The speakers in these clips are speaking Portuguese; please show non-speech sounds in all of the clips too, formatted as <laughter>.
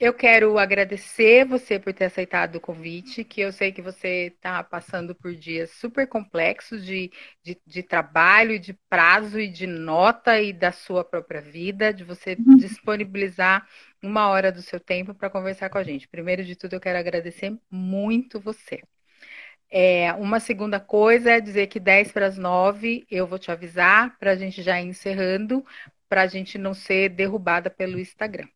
Eu quero agradecer você por ter aceitado o convite, que eu sei que você está passando por dias super complexos de, de, de, trabalho, de prazo e de nota e da sua própria vida, de você uhum. disponibilizar uma hora do seu tempo para conversar com a gente. Primeiro de tudo, eu quero agradecer muito você. É, uma segunda coisa é dizer que 10 para as 9 eu vou te avisar para a gente já ir encerrando, para a gente não ser derrubada pelo Instagram.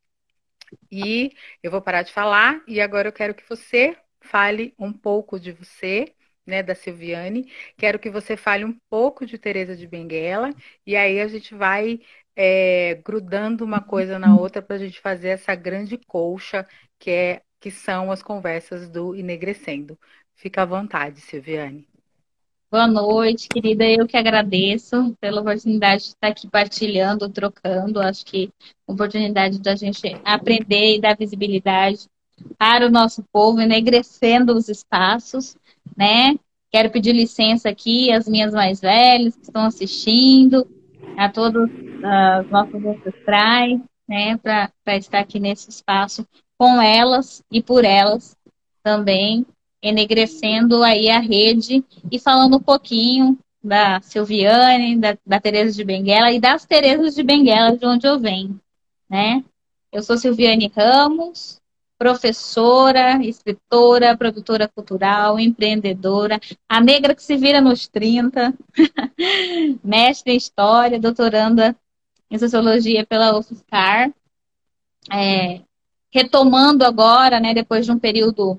E eu vou parar de falar e agora eu quero que você fale um pouco de você, né, da Silviane. Quero que você fale um pouco de Teresa de Benguela e aí a gente vai é, grudando uma coisa na outra para a gente fazer essa grande colcha que é que são as conversas do Enegrecendo. Fica à vontade, Silviane. Boa noite, querida. Eu que agradeço pela oportunidade de estar aqui partilhando, trocando. Acho que oportunidade da gente aprender e dar visibilidade para o nosso povo, enegrecendo os espaços, né? Quero pedir licença aqui às minhas mais velhas que estão assistindo, a todos os nossos ancestrais, né? Para estar aqui nesse espaço com elas e por elas também enegrecendo aí a rede e falando um pouquinho da Silviane, da, da Tereza de Benguela e das Terezas de Benguela, de onde eu venho, né? Eu sou Silviane Ramos, professora, escritora, produtora cultural, empreendedora, a negra que se vira nos 30, <laughs> mestre em História, doutoranda em Sociologia pela UFSCar, é, retomando agora, né, depois de um período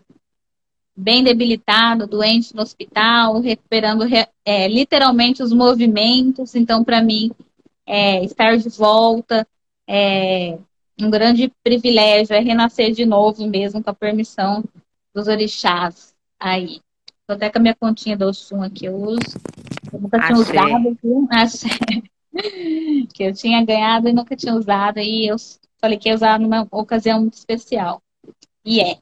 bem debilitado, doente no hospital, recuperando é, literalmente os movimentos. Então, para mim, é, estar de volta é um grande privilégio, é renascer de novo mesmo com a permissão dos orixás aí. Tô até com a minha continha do Oxum aqui, eu uso. Eu nunca tinha usado, viu? <laughs> Achei. que eu tinha ganhado e nunca tinha usado, e eu falei que ia usar numa ocasião muito especial. E é.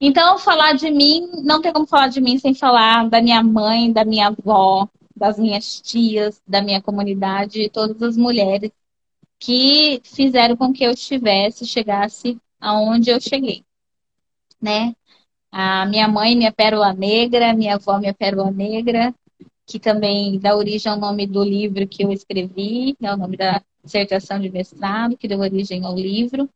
Então, falar de mim, não tem como falar de mim sem falar da minha mãe, da minha avó, das minhas tias, da minha comunidade, todas as mulheres que fizeram com que eu estivesse, chegasse aonde eu cheguei, né? A minha mãe, minha pérola negra, minha avó, minha pérola negra, que também dá origem ao nome do livro que eu escrevi, é o nome da dissertação de mestrado, que deu origem ao livro,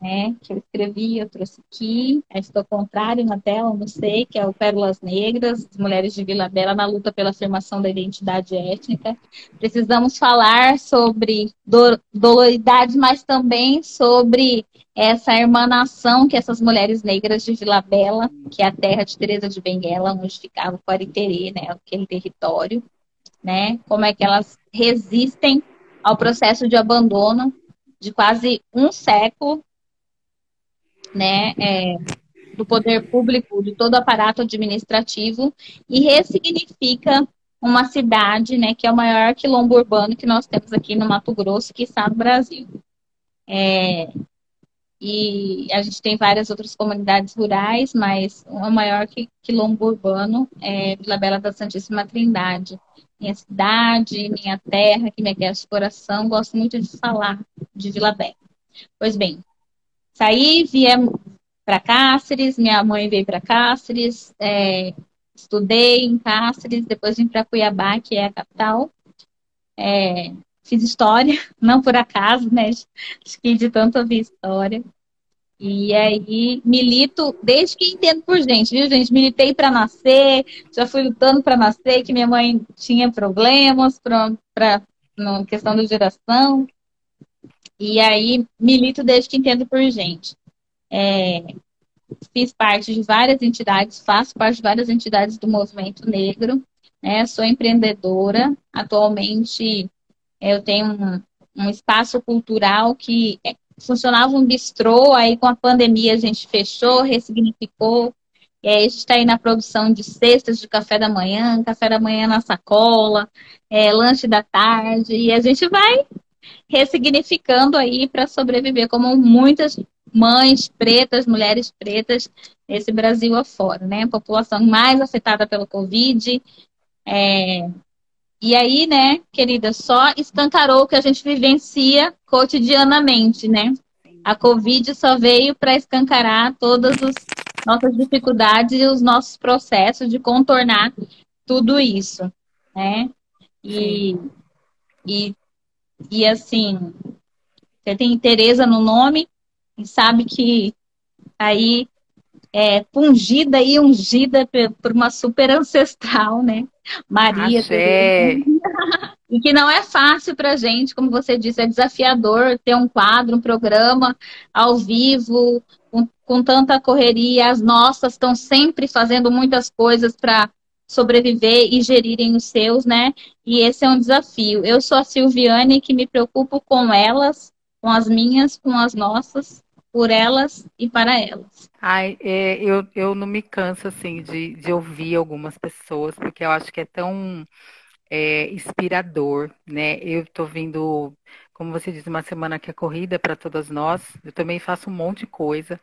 né, que eu escrevi, eu trouxe aqui, estou contrário na tela, não sei, que é o Pérolas Negras, Mulheres de Vila Bela na luta pela afirmação da identidade étnica. Precisamos falar sobre do, doloridade, mas também sobre essa hermanação que essas mulheres negras de Vila Bela, que é a terra de Teresa de Benguela, onde ficava o Quariterê, né, aquele território, né, como é que elas resistem ao processo de abandono de quase um século né, é, do poder público, de todo o aparato administrativo, e ressignifica uma cidade, né, que é o maior quilombo urbano que nós temos aqui no Mato Grosso, que está no Brasil. É, e a gente tem várias outras comunidades rurais, mas o maior quilombo urbano é Vila Bela da Santíssima Trindade. Minha cidade, minha terra, que me aquece o coração, gosto muito de falar de Vila Bela. Pois bem, Saí, viemos para Cáceres, minha mãe veio para Cáceres, é, estudei em Cáceres, depois vim para Cuiabá, que é a capital. É, fiz história, <laughs> não por acaso, né? Acho que de tanto ouvir história. E aí milito desde que entendo por gente, viu, gente? Militei para nascer, já fui lutando para nascer, que minha mãe tinha problemas para questão da geração. E aí milito desde que entendo por gente. É, fiz parte de várias entidades, faço parte de várias entidades do movimento negro, né? Sou empreendedora. Atualmente eu tenho um, um espaço cultural que é, funcionava um bistrô, aí com a pandemia a gente fechou, ressignificou. E aí a gente está aí na produção de cestas de café da manhã, café da manhã na sacola, é, lanche da tarde, e a gente vai ressignificando aí para sobreviver, como muitas mães pretas, mulheres pretas nesse Brasil afora, né? A população mais afetada pelo Covid. É... E aí, né, querida, só escancarou o que a gente vivencia cotidianamente, né? A Covid só veio para escancarar todas as nossas dificuldades e os nossos processos de contornar tudo isso, né? E, e, e assim, você tem Tereza no nome e sabe que aí é pungida e ungida por uma super ancestral, né? Maria. <laughs> e que não é fácil para gente, como você disse, é desafiador ter um quadro, um programa ao vivo, com, com tanta correria. As nossas estão sempre fazendo muitas coisas para sobreviver e gerirem os seus, né? E esse é um desafio. Eu sou a Silviane que me preocupo com elas, com as minhas, com as nossas, por elas e para elas. Ai, é, eu, eu não me canso assim de, de ouvir algumas pessoas, porque eu acho que é tão é, inspirador, né? Eu estou vindo, como você disse, uma semana que é corrida para todas nós. Eu também faço um monte de coisa.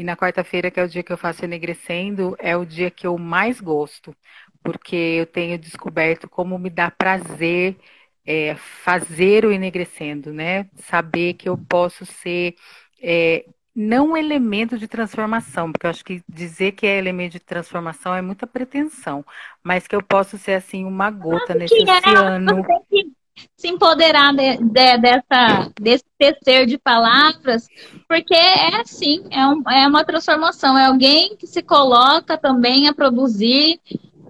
E na quarta-feira, que é o dia que eu faço Enegrecendo, é o dia que eu mais gosto, porque eu tenho descoberto como me dá prazer é, fazer o Enegrecendo, né? Saber que eu posso ser é, não elemento de transformação, porque eu acho que dizer que é elemento de transformação é muita pretensão, mas que eu posso ser assim uma gota nesse é, oceano. Se empoderar de, de, dessa, desse tecer de palavras, porque é assim, é, um, é uma transformação, é alguém que se coloca também a produzir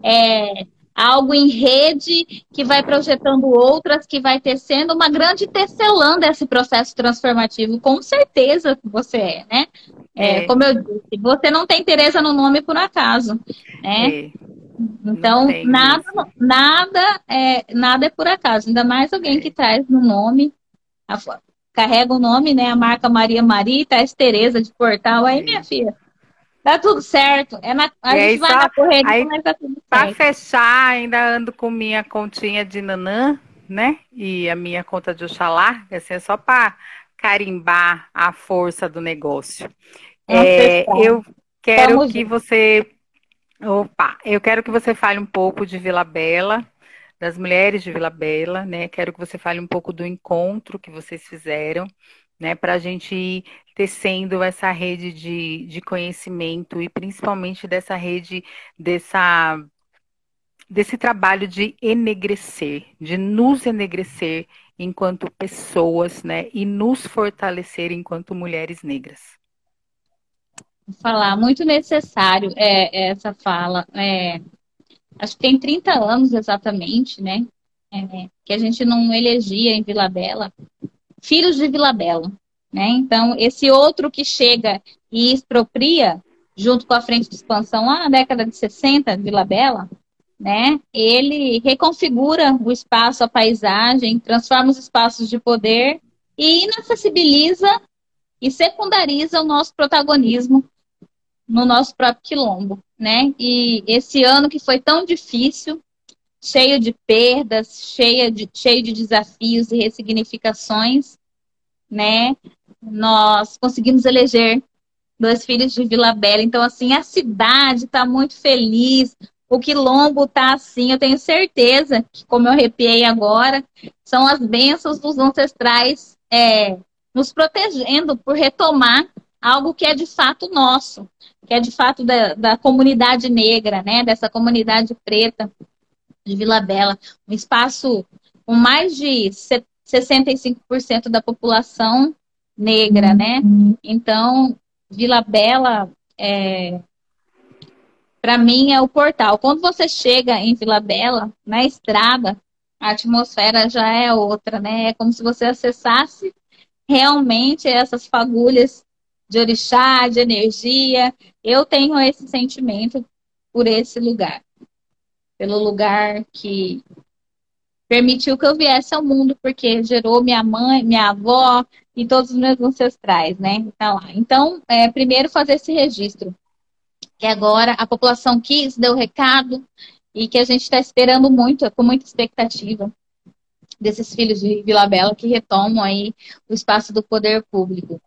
é, algo em rede que vai projetando outras, que vai tecendo uma grande tecelã desse processo transformativo. Com certeza você é, né? É, é. Como eu disse, você não tem Tereza no nome por acaso, né? É. Então, nada, nada, é, nada é por acaso, ainda mais alguém que traz no nome, a, carrega o nome, né? A marca Maria Maria, traz Tereza de Portal, aí, minha filha, Tá tudo certo. É na, a e gente vai só, na correria, aí, mas tá tudo certo. Pra fechar, ainda ando com minha continha de Nanã, né? E a minha conta de Oxalá, assim, é só para carimbar a força do negócio. É, eu quero Vamos que você. Opa, eu quero que você fale um pouco de Vila Bela, das mulheres de Vila Bela, né? Quero que você fale um pouco do encontro que vocês fizeram né, para a gente ir tecendo essa rede de, de conhecimento e principalmente dessa rede, dessa, desse trabalho de enegrecer, de nos enegrecer enquanto pessoas, né, e nos fortalecer enquanto mulheres negras. Falar, muito necessário é, essa fala. É, acho que tem 30 anos exatamente, né, é, que a gente não elegia em Vila Bela filhos de Vila Bela. Né? Então, esse outro que chega e expropria, junto com a frente de expansão lá na década de 60, Vila Bela, né? ele reconfigura o espaço, a paisagem, transforma os espaços de poder e inacessibiliza e secundariza o nosso protagonismo no nosso próprio quilombo, né? E esse ano que foi tão difícil, cheio de perdas, cheio de, cheio de desafios e ressignificações, né? Nós conseguimos eleger dois filhos de Vila Bela. Então, assim, a cidade está muito feliz. O quilombo está assim, eu tenho certeza que, como eu arrepiei agora, são as bênçãos dos ancestrais é, nos protegendo por retomar algo que é de fato nosso, que é de fato da, da comunidade negra, né? Dessa comunidade preta de Vila Bela, um espaço com mais de 65% da população negra, né? Uhum. Então, Vila Bela, é, para mim, é o portal. Quando você chega em Vila Bela, na estrada, a atmosfera já é outra, né? É como se você acessasse realmente essas fagulhas de orixá, de energia. Eu tenho esse sentimento por esse lugar pelo lugar que permitiu que eu viesse ao mundo, porque gerou minha mãe, minha avó e todos os meus ancestrais, né? Tá lá. Então, é, primeiro fazer esse registro, que agora a população quis, deu recado e que a gente está esperando muito, com muita expectativa desses filhos de Vila Bela que retomam aí o espaço do poder público.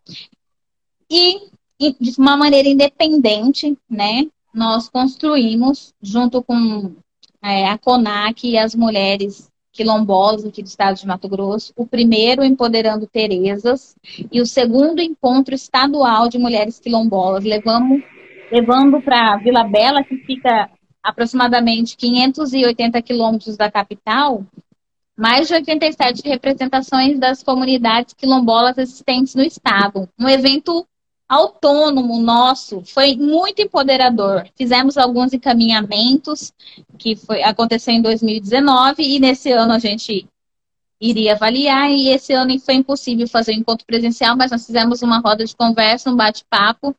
E de uma maneira independente, né? Nós construímos, junto com é, a CONAC e as mulheres quilombolas aqui do estado de Mato Grosso, o primeiro Empoderando Terezas e o segundo Encontro Estadual de Mulheres Quilombolas. Levamos, levando para Vila Bela, que fica aproximadamente 580 quilômetros da capital, mais de 87 representações das comunidades quilombolas existentes no estado. Um evento autônomo nosso, foi muito empoderador. Fizemos alguns encaminhamentos que foi aconteceu em 2019 e nesse ano a gente iria avaliar e esse ano foi impossível fazer o um encontro presencial, mas nós fizemos uma roda de conversa, um bate-papo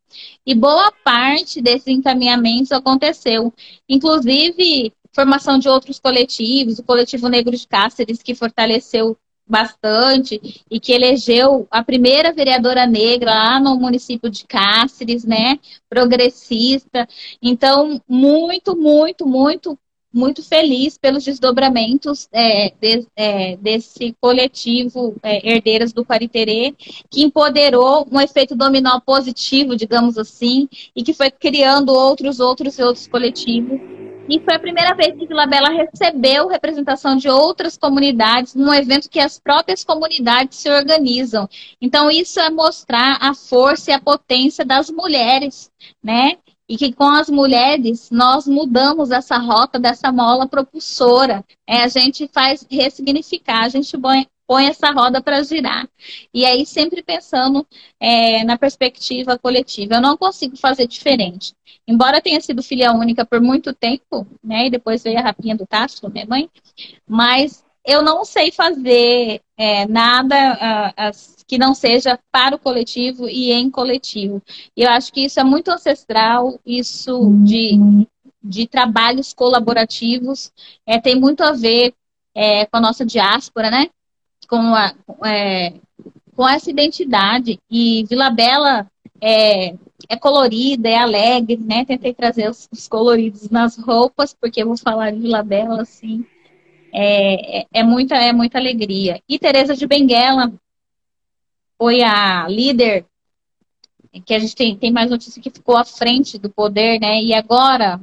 e boa parte desses encaminhamentos aconteceu. Inclusive formação de outros coletivos, o coletivo Negro de Cáceres que fortaleceu bastante e que elegeu a primeira vereadora negra lá no município de Cáceres, né? Progressista. Então, muito, muito, muito, muito feliz pelos desdobramentos é, de, é, desse coletivo é, Herdeiras do Pariterê, que empoderou um efeito dominó positivo, digamos assim, e que foi criando outros, outros e outros coletivos e foi a primeira vez que Vila Bela recebeu representação de outras comunidades num evento que as próprias comunidades se organizam. Então, isso é mostrar a força e a potência das mulheres, né? E que com as mulheres nós mudamos essa rota dessa mola propulsora. É, a gente faz ressignificar, a gente põe essa roda para girar. E aí, sempre pensando é, na perspectiva coletiva. Eu não consigo fazer diferente. Embora tenha sido filha única por muito tempo, né? E depois veio a rapinha do Castro, minha mãe, mas eu não sei fazer é, nada que não seja para o coletivo e em coletivo. E eu acho que isso é muito ancestral, isso de, de trabalhos colaborativos, é, tem muito a ver é, com a nossa diáspora, né? Com, a, é, com essa identidade. E Vila Bela é, é colorida, é alegre, né? Tentei trazer os, os coloridos nas roupas, porque eu vou falar de Vila Bela, assim. É, é, é, muita, é muita alegria. E Tereza de Benguela foi a líder, que a gente tem, tem mais notícia que ficou à frente do poder, né? E agora,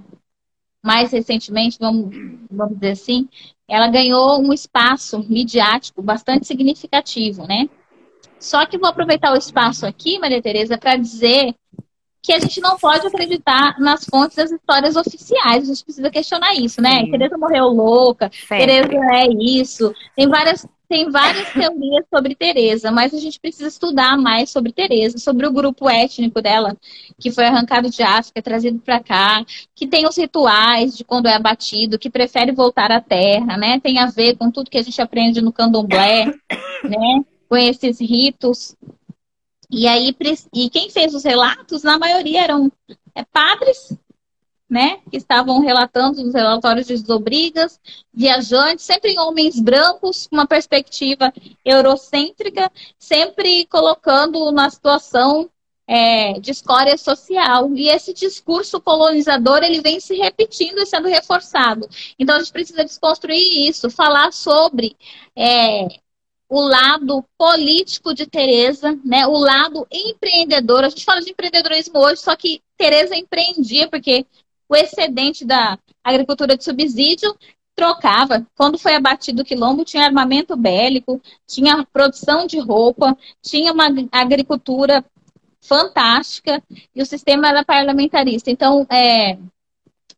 mais recentemente, vamos, vamos dizer assim, ela ganhou um espaço midiático bastante significativo, né? Só que vou aproveitar o espaço aqui, Maria Tereza, para dizer que a gente não pode acreditar nas fontes das histórias oficiais. A gente precisa questionar isso, né? Sim. Tereza morreu louca, Sempre. Tereza é isso. Tem várias, tem várias teorias sobre Tereza, mas a gente precisa estudar mais sobre Tereza, sobre o grupo étnico dela, que foi arrancado de África, trazido para cá, que tem os rituais de quando é abatido, que prefere voltar à terra, né? Tem a ver com tudo que a gente aprende no candomblé, <coughs> né? Com esses ritos e aí, e quem fez os relatos, na maioria eram é, padres, né, que estavam relatando os relatórios de desobrigas, viajantes, sempre homens brancos, com uma perspectiva eurocêntrica, sempre colocando na situação é, de escória social. E esse discurso colonizador ele vem se repetindo e sendo reforçado. Então a gente precisa desconstruir isso, falar sobre é, o lado político de Teresa, né? O lado empreendedor. A gente fala de empreendedorismo hoje, só que Teresa empreendia porque o excedente da agricultura de subsídio trocava. Quando foi abatido o quilombo, tinha armamento bélico, tinha produção de roupa, tinha uma agricultura fantástica e o sistema era parlamentarista. Então, é,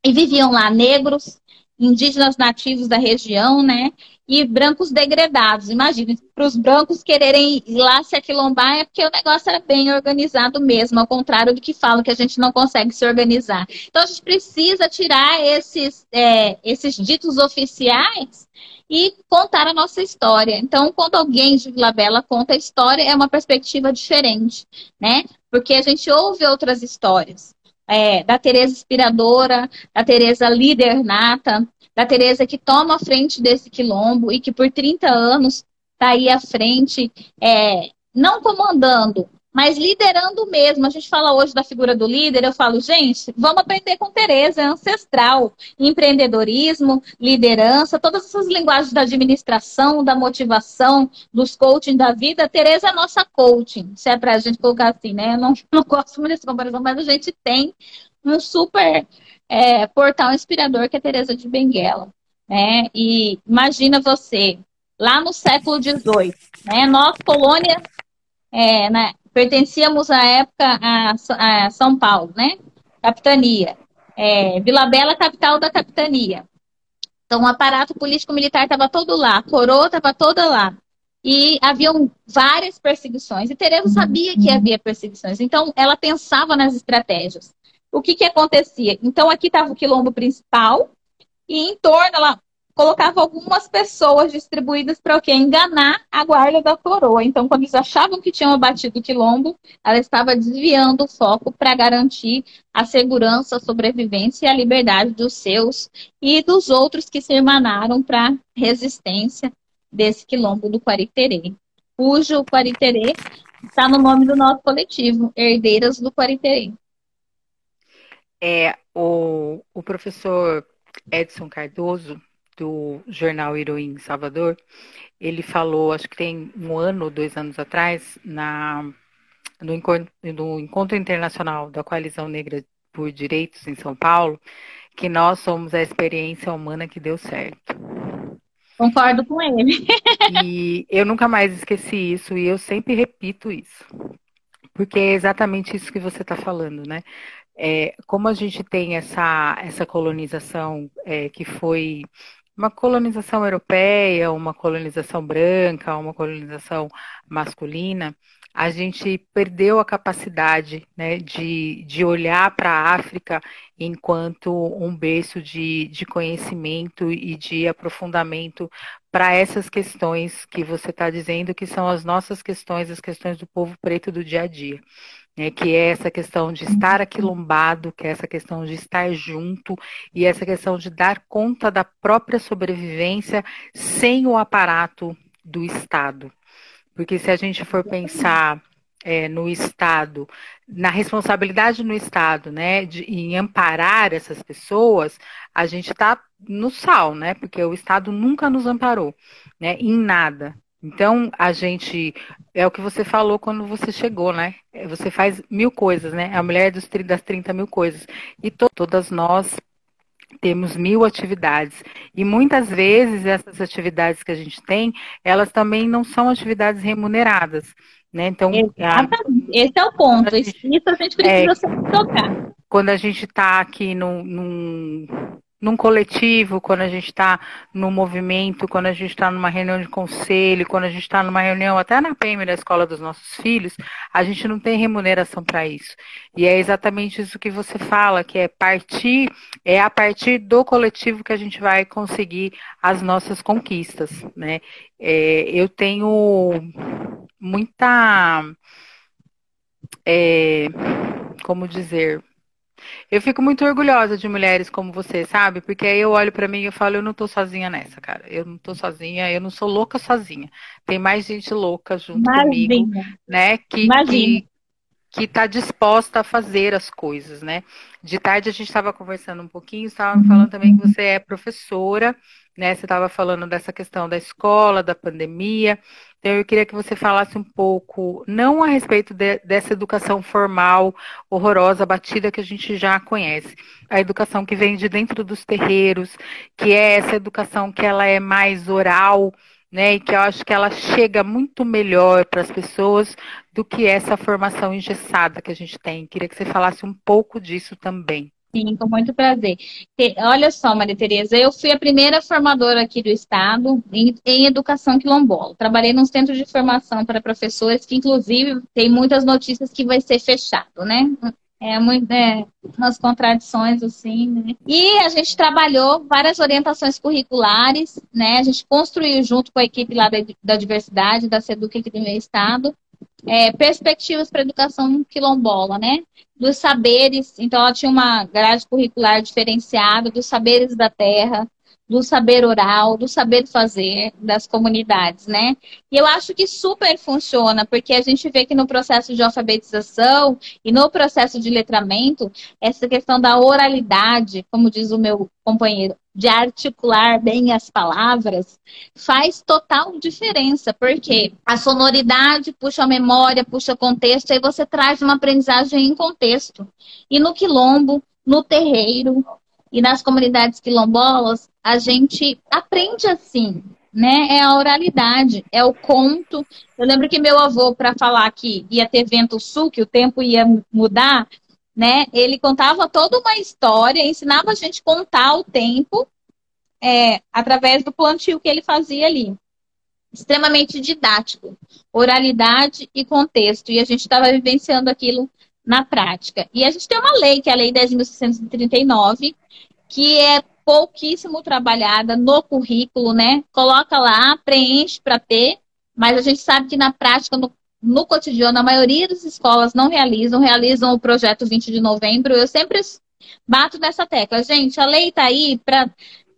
e viviam lá negros, indígenas nativos da região, né? E brancos degradados. Imagina, para os brancos quererem ir lá se aquilombar é porque o negócio era bem organizado mesmo, ao contrário do que falam que a gente não consegue se organizar. Então a gente precisa tirar esses, é, esses ditos oficiais e contar a nossa história. Então, quando alguém de Vila Bela conta a história, é uma perspectiva diferente, né? Porque a gente ouve outras histórias é, da Tereza inspiradora, da Tereza líder nata, da Tereza que toma a frente desse quilombo e que por 30 anos está aí à frente, é, não comandando, mas liderando mesmo. A gente fala hoje da figura do líder, eu falo, gente, vamos aprender com Tereza, é ancestral. Empreendedorismo, liderança, todas essas linguagens da administração, da motivação, dos coaching da vida. Tereza é nossa coaching, se é para a gente colocar assim, né? Eu não, <laughs> não gosto muito dessa comparação, mas a gente tem um super é, portal inspirador que é Tereza de Benguela. né? E imagina você, lá no século XVIII, né? Nós, colônia, é, né? pertencíamos à época a, a, São Paulo, né? Capitania. É, Vila Bela, capital da capitania. Então, o aparato político-militar estava todo lá, a coroa estava toda lá. E haviam várias perseguições. E Tereza sabia que havia perseguições. Então, ela pensava nas estratégias. O que, que acontecia? Então, aqui estava o quilombo principal, e em torno ela colocava algumas pessoas distribuídas para o quê? Enganar a guarda da coroa. Então, quando eles achavam que tinham abatido o quilombo, ela estava desviando o foco para garantir a segurança, a sobrevivência e a liberdade dos seus e dos outros que se emanaram para resistência desse quilombo do Quariterê, cujo Quariterê está no nome do nosso coletivo, Herdeiras do Quariterê. É, o, o professor Edson Cardoso, do jornal Heroim Salvador, ele falou, acho que tem um ano, dois anos atrás, na, no, encontro, no Encontro Internacional da Coalizão Negra por Direitos em São Paulo, que nós somos a experiência humana que deu certo. Concordo com ele. e eu nunca mais esqueci isso e eu sempre repito isso. Porque é exatamente isso que você está falando, né? É, como a gente tem essa, essa colonização é, que foi uma colonização europeia, uma colonização branca, uma colonização masculina, a gente perdeu a capacidade né, de, de olhar para a África enquanto um berço de, de conhecimento e de aprofundamento para essas questões que você está dizendo, que são as nossas questões, as questões do povo preto do dia a dia né, que é essa questão de estar aquilombado, que é essa questão de estar junto e essa questão de dar conta da própria sobrevivência sem o aparato do Estado. Porque se a gente for pensar é, no Estado, na responsabilidade no Estado, né, de, em amparar essas pessoas, a gente está no sal, né, porque o Estado nunca nos amparou, né, em nada. Então, a gente. É o que você falou quando você chegou, né? É, você faz mil coisas, né? A mulher dos, das 30 mil coisas. E to, todas nós temos mil atividades. E muitas vezes essas atividades que a gente tem, elas também não são atividades remuneradas. Né? Então, a, esse é o ponto. Isso a gente precisa é, tocar. Quando a gente está aqui num, num num coletivo, quando a gente está no movimento, quando a gente está numa reunião de conselho, quando a gente está numa reunião até na PM da escola dos nossos filhos, a gente não tem remuneração para isso. E é exatamente isso que você fala, que é partir, é a partir do coletivo que a gente vai conseguir as nossas conquistas, né? É, eu tenho muita, é, como dizer, eu fico muito orgulhosa de mulheres como você, sabe? Porque aí eu olho para mim e eu falo, eu não tô sozinha nessa, cara. Eu não tô sozinha, eu não sou louca sozinha. Tem mais gente louca junto Imagina. comigo, né? Que, que, que tá disposta a fazer as coisas, né? De tarde a gente estava conversando um pouquinho, estava falando também que você é professora, né? Você estava falando dessa questão da escola, da pandemia. Então, eu queria que você falasse um pouco, não a respeito de, dessa educação formal, horrorosa, batida que a gente já conhece, a educação que vem de dentro dos terreiros, que é essa educação que ela é mais oral, né, e que eu acho que ela chega muito melhor para as pessoas do que essa formação engessada que a gente tem. Queria que você falasse um pouco disso também. Sim, com muito prazer. Olha só, Maria Tereza, eu fui a primeira formadora aqui do Estado em, em educação quilombola. Trabalhei num centro de formação para professores que, inclusive, tem muitas notícias que vai ser fechado, né? É muito, é, umas contradições, assim, né? E a gente trabalhou várias orientações curriculares, né? A gente construiu junto com a equipe lá da, da diversidade, da SEDUC aqui do meu estado, é, perspectivas para educação quilombola, né? Dos saberes, então ela tinha uma grade curricular diferenciada dos saberes da terra, do saber oral, do saber fazer das comunidades, né? E eu acho que super funciona, porque a gente vê que no processo de alfabetização e no processo de letramento, essa questão da oralidade, como diz o meu companheiro, de articular bem as palavras, faz total diferença, porque a sonoridade puxa a memória, puxa o contexto, aí você traz uma aprendizagem em contexto. E no quilombo, no terreiro, E nas comunidades quilombolas, a gente aprende assim, né? É a oralidade, é o conto. Eu lembro que meu avô, para falar que ia ter vento sul, que o tempo ia mudar, né? Ele contava toda uma história, ensinava a gente contar o tempo é, através do plantio que ele fazia ali. Extremamente didático, oralidade e contexto. E a gente estava vivenciando aquilo na prática. E a gente tem uma lei, que é a Lei 10.639, que é pouquíssimo trabalhada no currículo, né? Coloca lá, preenche para ter, mas a gente sabe que na prática, no, no cotidiano, a maioria das escolas não realizam, realizam o projeto 20 de novembro. Eu sempre bato nessa tecla. Gente, a lei está aí para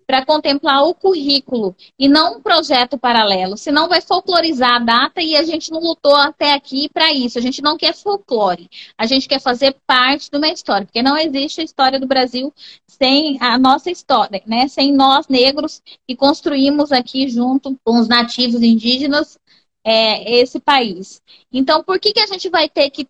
para contemplar o currículo e não um projeto paralelo. Senão vai folclorizar a data e a gente não lutou até aqui para isso. A gente não quer folclore. A gente quer fazer parte de uma história, porque não existe a história do Brasil sem a nossa história, né? Sem nós negros que construímos aqui junto com os nativos indígenas é, esse país. Então, por que, que a gente vai ter que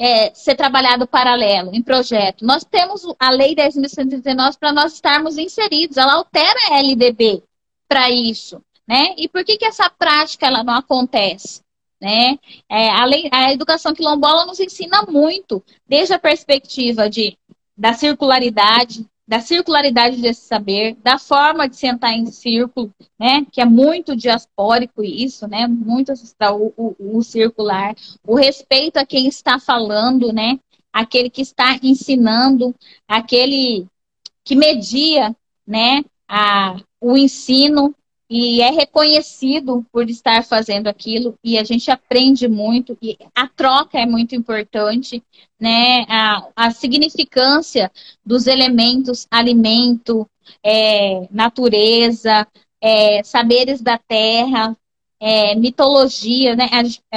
é, ser trabalhado paralelo, em projeto. Nós temos a Lei 10.139 para nós estarmos inseridos, ela altera a LDB para isso. Né? E por que, que essa prática ela não acontece? Né? É, a, lei, a educação quilombola nos ensina muito, desde a perspectiva de, da circularidade, da circularidade desse saber, da forma de sentar em círculo, né, que é muito diaspórico isso, né, muito o, o, o circular, o respeito a quem está falando, né, aquele que está ensinando, aquele que media, né, a, o ensino e é reconhecido por estar fazendo aquilo e a gente aprende muito e a troca é muito importante, né? A, a significância dos elementos alimento, é, natureza, é, saberes da terra, é, mitologia, né?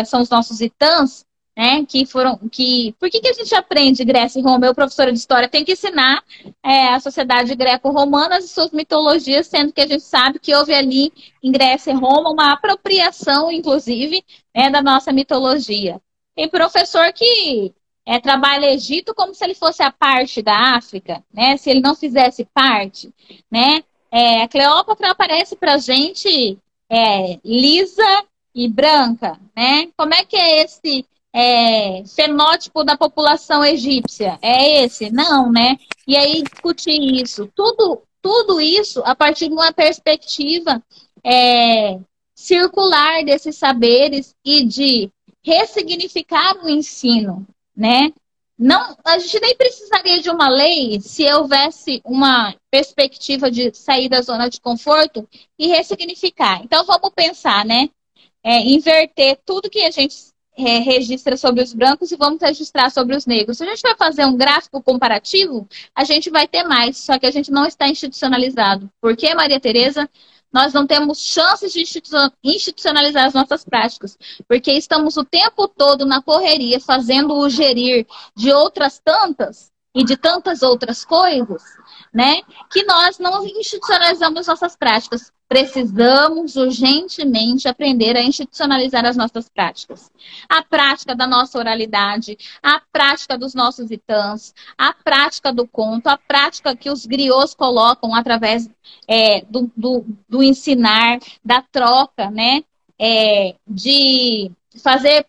são os nossos itãs, né? Que foram, que, por que, que a gente aprende Grécia e Roma? Eu, professora de história, tenho que ensinar é, a sociedade greco-romana e suas mitologias, sendo que a gente sabe que houve ali em Grécia e Roma uma apropriação, inclusive, né, da nossa mitologia. Tem professor que é, trabalha Egito como se ele fosse a parte da África, né? Se ele não fizesse parte, né? É, Cleópatra aparece para gente é, lisa e branca, né? Como é que é esse é, fenótipo da população egípcia. É esse? Não, né? E aí discutir isso. Tudo, tudo isso a partir de uma perspectiva é, circular desses saberes e de ressignificar o ensino, né? Não, a gente nem precisaria de uma lei se houvesse uma perspectiva de sair da zona de conforto e ressignificar. Então vamos pensar, né? É, inverter tudo que a gente é, registra sobre os brancos e vamos registrar sobre os negros. Se a gente vai fazer um gráfico comparativo, a gente vai ter mais, só que a gente não está institucionalizado. Por que, Maria Tereza? Nós não temos chances de institucionalizar as nossas práticas, porque estamos o tempo todo na correria, fazendo o gerir de outras tantas e de tantas outras coisas, né? Que nós não institucionalizamos nossas práticas. Precisamos urgentemente aprender a institucionalizar as nossas práticas. A prática da nossa oralidade, a prática dos nossos itãs, a prática do conto, a prática que os griots colocam através é, do, do, do, ensinar, da troca, né? É, de fazer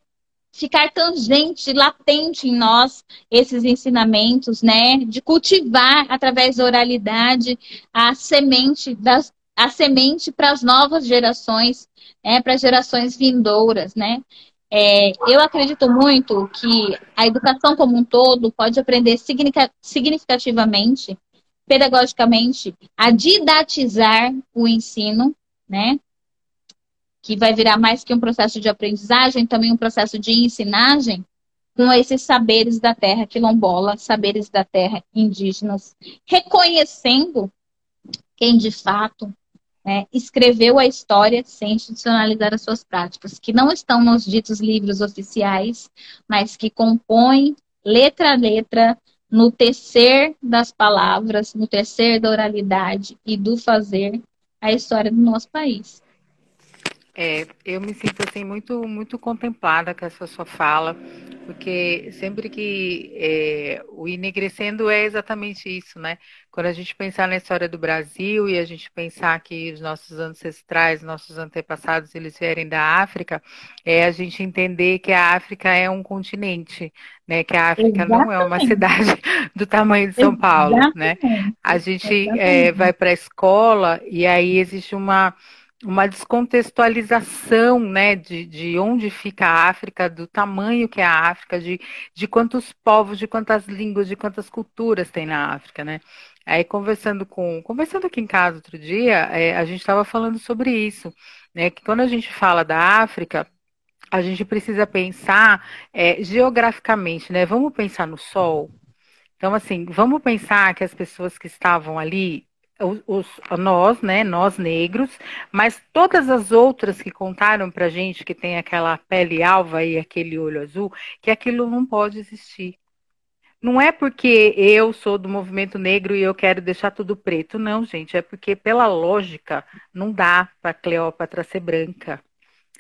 ficar tangente, latente em nós esses ensinamentos, né? De cultivar através da oralidade a semente das, a semente para as novas gerações, né, para as gerações vindouras, né? É, eu acredito muito que a educação como um todo pode aprender significativamente, pedagogicamente, a didatizar o ensino, né? Que vai virar mais que um processo de aprendizagem, também um processo de ensinagem, com esses saberes da terra quilombola, saberes da terra indígenas, reconhecendo quem de fato né, escreveu a história sem institucionalizar as suas práticas, que não estão nos ditos livros oficiais, mas que compõem letra a letra no tecer das palavras, no tecer da oralidade e do fazer a história do nosso país. É, eu me sinto assim muito muito contemplada com essa sua fala, porque sempre que é, o enegrecendo é exatamente isso, né? Quando a gente pensar na história do Brasil e a gente pensar que os nossos ancestrais, nossos antepassados, eles vierem da África, é a gente entender que a África é um continente, né? Que a África exatamente. não é uma cidade <laughs> do tamanho de São Paulo, né? A gente é, vai para a escola e aí existe uma uma descontextualização né, de, de onde fica a África, do tamanho que é a África, de, de quantos povos, de quantas línguas, de quantas culturas tem na África, né? Aí conversando com, conversando aqui em casa outro dia, é, a gente estava falando sobre isso, né? Que quando a gente fala da África, a gente precisa pensar é, geograficamente, né? Vamos pensar no Sol. Então, assim, vamos pensar que as pessoas que estavam ali os, nós, né, nós negros, mas todas as outras que contaram pra gente que tem aquela pele alva e aquele olho azul, que aquilo não pode existir. Não é porque eu sou do movimento negro e eu quero deixar tudo preto, não, gente, é porque pela lógica não dá para Cleópatra ser branca.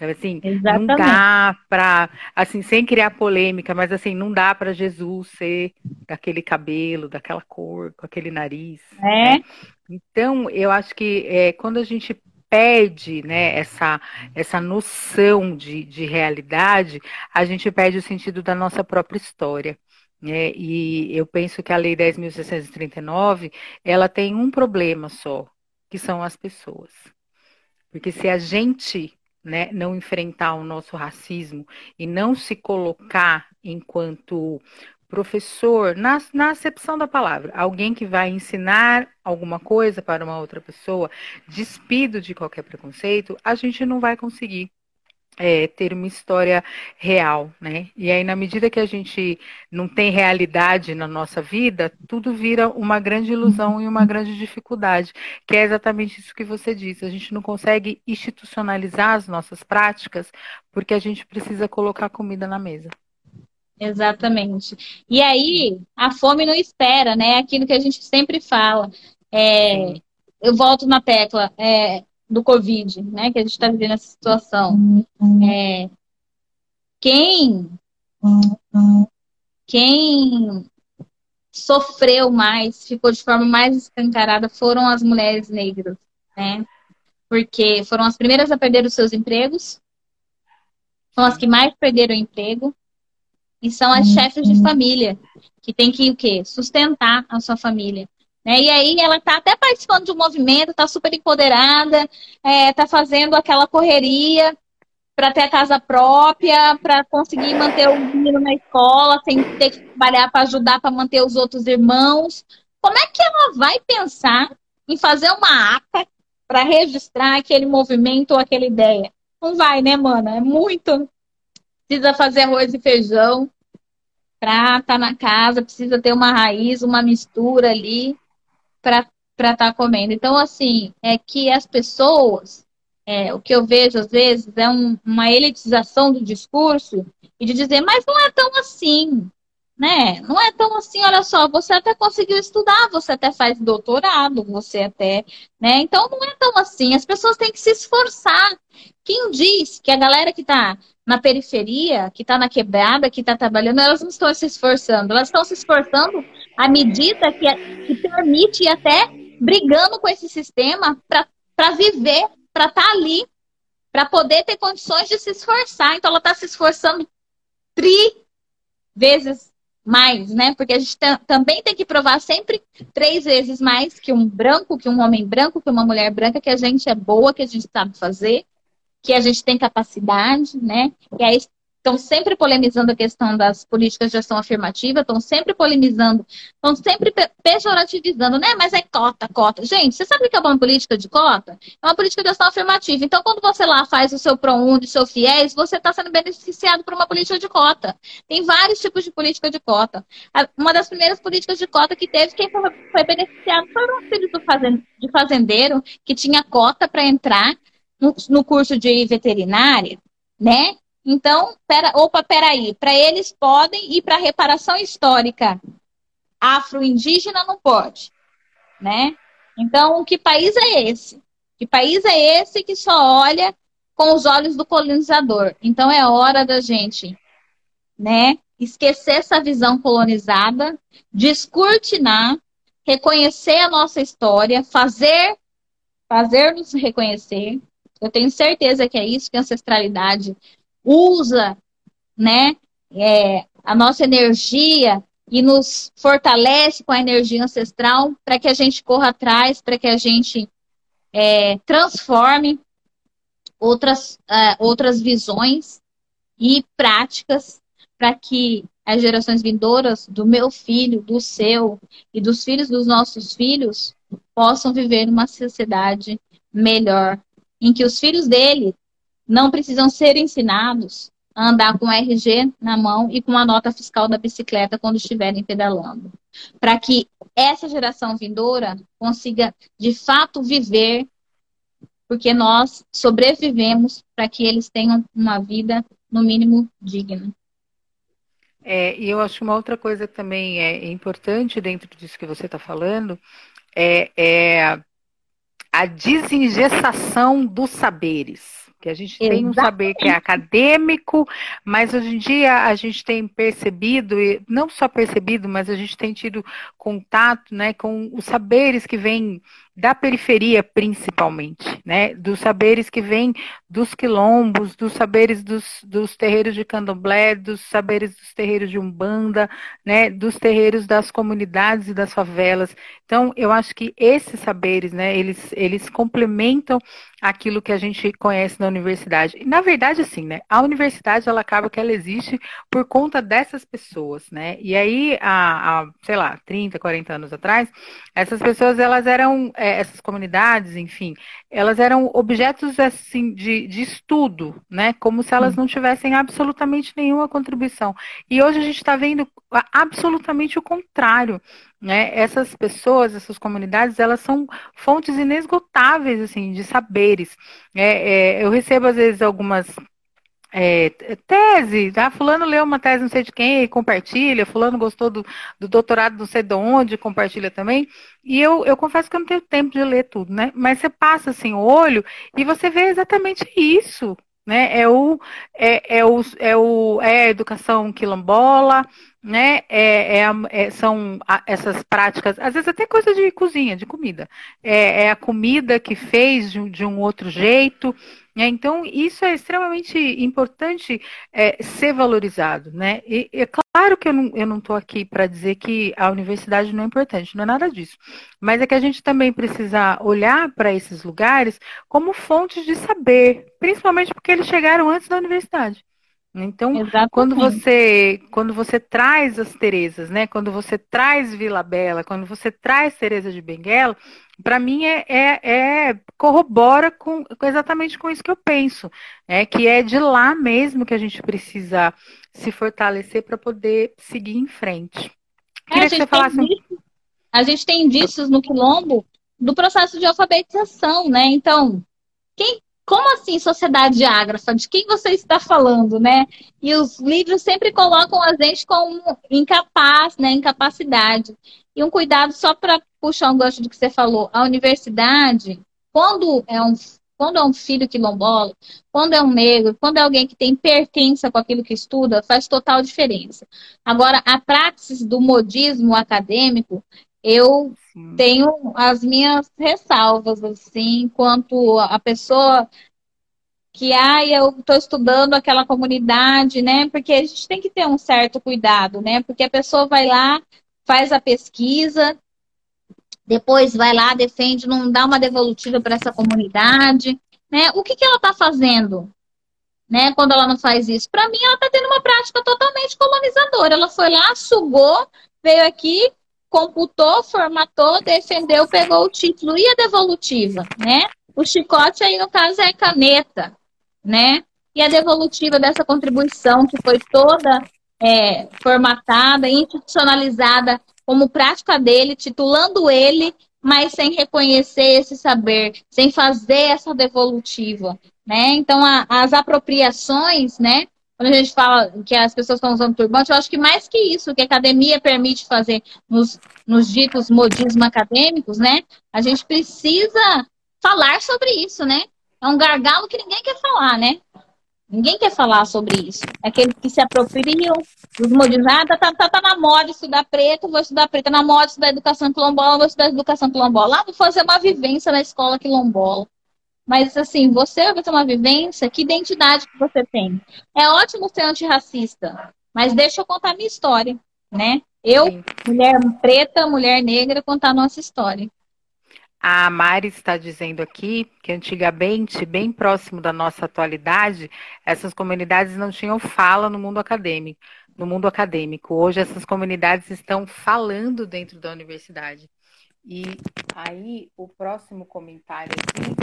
Assim, Exatamente. não dá para, assim, sem criar polêmica, mas assim, não dá para Jesus ser daquele cabelo, daquela cor, com aquele nariz. É. Né? Então, eu acho que é, quando a gente perde né, essa, essa noção de, de realidade, a gente perde o sentido da nossa própria história. Né? E eu penso que a Lei 10.639, ela tem um problema só, que são as pessoas. Porque se a gente né, não enfrentar o nosso racismo e não se colocar enquanto professor, na, na acepção da palavra, alguém que vai ensinar alguma coisa para uma outra pessoa, despido de qualquer preconceito, a gente não vai conseguir é, ter uma história real, né? E aí, na medida que a gente não tem realidade na nossa vida, tudo vira uma grande ilusão e uma grande dificuldade, que é exatamente isso que você disse. A gente não consegue institucionalizar as nossas práticas porque a gente precisa colocar comida na mesa. Exatamente. E aí, a fome não espera, né? Aquilo que a gente sempre fala. É, eu volto na tecla é, do Covid, né? Que a gente está vivendo essa situação. É, quem, quem sofreu mais, ficou de forma mais escancarada, foram as mulheres negras, né? Porque foram as primeiras a perder os seus empregos, são as que mais perderam o emprego, e são as chefes de família, que tem que o quê? Sustentar a sua família. Né? E aí ela está até participando de um movimento, está super empoderada, está é, tá fazendo aquela correria para ter a casa própria, para conseguir manter o menino na escola, sem ter que trabalhar para ajudar para manter os outros irmãos. Como é que ela vai pensar em fazer uma ata para registrar aquele movimento ou aquela ideia? Não vai, né, mana? É muito. Precisa fazer arroz e feijão, para estar tá na casa, precisa ter uma raiz, uma mistura ali para estar tá comendo. Então, assim, é que as pessoas, é, o que eu vejo às vezes é um, uma elitização do discurso e de dizer, mas não é tão assim, né? Não é tão assim, olha só, você até conseguiu estudar, você até faz doutorado, você até, né? Então não é tão assim, as pessoas têm que se esforçar. Quem diz que a galera que está na periferia, que está na quebrada, que está trabalhando, elas não estão se esforçando. Elas estão se esforçando à medida que, que permite e até brigando com esse sistema para viver, para estar tá ali, para poder ter condições de se esforçar. Então, ela está se esforçando tri vezes mais, né? Porque a gente também tem que provar sempre três vezes mais que um branco, que um homem branco, que uma mulher branca, que a gente é boa, que a gente sabe fazer, que a gente tem capacidade, né? E aí estão sempre polemizando a questão das políticas de ação afirmativa, estão sempre polemizando, estão sempre pejorativizando, né? Mas é cota, cota. Gente, você sabe o que é uma política de cota? É uma política de ação afirmativa. Então, quando você lá faz o seu ProUni, o seu FIES, você está sendo beneficiado por uma política de cota. Tem vários tipos de política de cota. Uma das primeiras políticas de cota que teve, quem foi beneficiado foi o filho de fazendeiro, que tinha cota para entrar no curso de veterinária, né? Então, pera, opa, peraí, para eles podem ir para reparação histórica afro-indígena não pode, né? Então, que país é esse? Que país é esse que só olha com os olhos do colonizador. Então é hora da gente, né, esquecer essa visão colonizada, descortinar, reconhecer a nossa história, fazer fazer nos reconhecer. Eu tenho certeza que é isso que a ancestralidade usa, né? É, a nossa energia e nos fortalece com a energia ancestral para que a gente corra atrás, para que a gente é, transforme outras, uh, outras visões e práticas para que as gerações vindouras do meu filho, do seu e dos filhos dos nossos filhos possam viver numa sociedade melhor, em que os filhos dele não precisam ser ensinados a andar com RG na mão e com a nota fiscal da bicicleta quando estiverem pedalando. Para que essa geração vindoura consiga, de fato, viver, porque nós sobrevivemos para que eles tenham uma vida, no mínimo, digna. É, e eu acho uma outra coisa que também é importante dentro disso que você está falando é, é, a desengessação dos saberes. Que a gente tem um saber que é acadêmico, mas hoje em dia a gente tem percebido, e não só percebido, mas a gente tem tido contato né, com os saberes que vêm da periferia principalmente, né? Dos saberes que vêm dos quilombos, dos saberes dos, dos terreiros de candomblé, dos saberes dos terreiros de umbanda, né? Dos terreiros das comunidades e das favelas. Então, eu acho que esses saberes, né? Eles, eles complementam aquilo que a gente conhece na universidade. E, na verdade, assim, né? A universidade, ela acaba que ela existe por conta dessas pessoas, né? E aí, há, sei lá, 30, 40 anos atrás, essas pessoas, elas eram é, essas comunidades, enfim, elas eram objetos assim de, de estudo, né? Como se elas não tivessem absolutamente nenhuma contribuição. E hoje a gente está vendo absolutamente o contrário. Né? Essas pessoas, essas comunidades, elas são fontes inesgotáveis assim de saberes. É, é, eu recebo às vezes algumas é, tese, tá? Fulano leu uma tese não sei de quem compartilha, fulano gostou do, do doutorado não sei de onde, compartilha também. E eu, eu confesso que eu não tenho tempo de ler tudo, né? Mas você passa assim o olho e você vê exatamente isso, né? É o é, é o é o é a educação quilombola, né? É, é, é, são essas práticas, às vezes até coisa de cozinha, de comida. É, é a comida que fez de, de um outro jeito. Né? Então, isso é extremamente importante é, ser valorizado. Né? E é claro que eu não estou não estou aqui para dizer que a universidade não é importante, não é nada disso. Mas é que a gente também precisa olhar para esses lugares como fontes de saber, principalmente porque eles chegaram antes da universidade. Então, Exatamente. quando você quando você traz as Terezas, né? Quando você traz Vila Bela, quando você traz Teresa de Benguela, para mim é, é, é, corrobora com, exatamente com isso que eu penso, é que é de lá mesmo que a gente precisa se fortalecer para poder seguir em frente. É, que você falasse. Indícios, a gente tem indícios no quilombo do processo de alfabetização, né? Então, quem como assim sociedade ágrafa? De quem você está falando, né? E os livros sempre colocam a gente como incapaz, né? Incapacidade. E um cuidado só para puxar um gancho do que você falou. A universidade, quando é um quando é um filho quilombola, quando é um negro, quando é alguém que tem pertença com aquilo que estuda, faz total diferença. Agora, a praxis do modismo acadêmico, eu tenho as minhas ressalvas, assim, quanto a pessoa que, ah, eu estou estudando aquela comunidade, né? Porque a gente tem que ter um certo cuidado, né? Porque a pessoa vai lá, faz a pesquisa, depois vai lá, defende, não dá uma devolutiva para essa comunidade, né? O que, que ela está fazendo? Né, quando ela não faz isso, para mim ela está tendo uma prática totalmente colonizadora. Ela foi lá, sugou, veio aqui, computou, formatou, defendeu, pegou o título e a devolutiva, né? O chicote aí, no caso, é caneta, né? E a devolutiva dessa contribuição, que foi toda é, formatada, institucionalizada como prática dele, titulando ele, mas sem reconhecer esse saber, sem fazer essa devolutiva, né? Então, a, as apropriações, né? Quando a gente fala que as pessoas estão usando turbante, eu acho que mais que isso, que a academia permite fazer nos, nos ditos modismos acadêmicos, né? A gente precisa falar sobre isso, né? é um gargalo que ninguém quer falar, né? Ninguém quer falar sobre isso. É aqueles que se apropriam dos modificados. Ah, tá, tá, tá na moda estudar preto, vou estudar preto. Tá na moda estudar educação quilombola, vou estudar educação quilombola. Ah, vou fazer uma vivência na escola quilombola. Mas, assim, você vai ter uma vivência, que identidade que você tem? É ótimo ser antirracista, mas deixa eu contar minha história, né? Eu, Sim. mulher preta, mulher negra, contar nossa história. A Mari está dizendo aqui que antigamente, bem próximo da nossa atualidade, essas comunidades não tinham fala no mundo acadêmico. No mundo acadêmico. Hoje essas comunidades estão falando dentro da universidade. E aí o próximo comentário aqui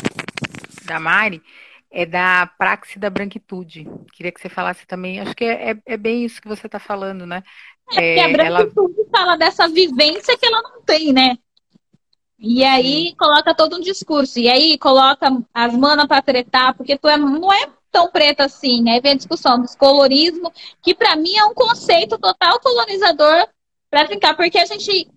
da Mari é da praxe da branquitude. Queria que você falasse também, acho que é, é, é bem isso que você está falando, né? É, é, a branquitude ela... fala dessa vivência que ela não tem, né? E aí Sim. coloca todo um discurso. E aí coloca as manas para tretar, porque tu é, não é tão preta assim. Aí vem a discussão do colorismo, que para mim é um conceito total colonizador para brincar, porque a gente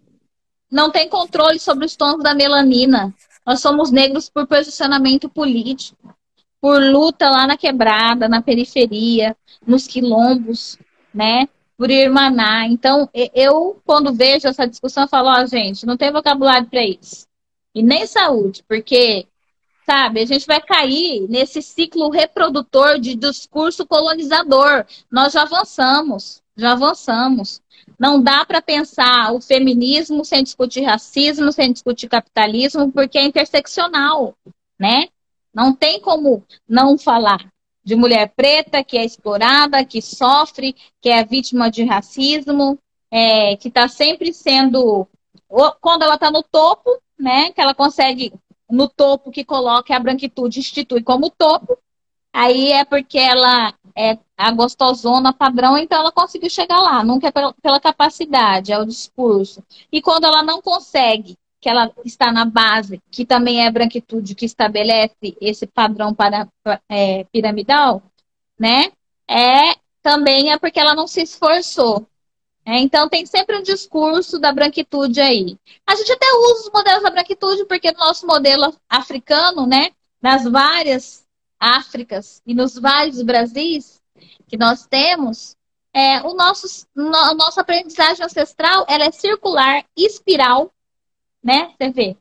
não tem controle sobre os tons da melanina. Nós somos negros por posicionamento político, por luta lá na quebrada, na periferia, nos quilombos, né? por irmanar. Então, eu, quando vejo essa discussão, falo, ó, oh, gente, não tem vocabulário para isso. E nem saúde, porque, sabe, a gente vai cair nesse ciclo reprodutor de discurso colonizador. Nós já avançamos, já avançamos. Não dá para pensar o feminismo sem discutir racismo, sem discutir capitalismo, porque é interseccional, né? Não tem como não falar de mulher preta que é explorada, que sofre, que é vítima de racismo, é, que está sempre sendo. Quando ela está no topo, né? Que ela consegue, no topo que coloca a branquitude, institui como topo, aí é porque ela é a gostosona padrão, então ela conseguiu chegar lá. Nunca é pela, capacidade, é o discurso. E quando ela não consegue que ela está na base, que também é a branquitude que estabelece esse padrão para, é, piramidal, né? É também é porque ela não se esforçou. É, então tem sempre um discurso da branquitude aí. A gente até usa os modelos da branquitude, porque no nosso modelo africano, né? Nas várias Áfricas e nos vários Brasis que nós temos, é, o nosso, no, a nossa aprendizagem ancestral ela é circular, espiral né? Você vê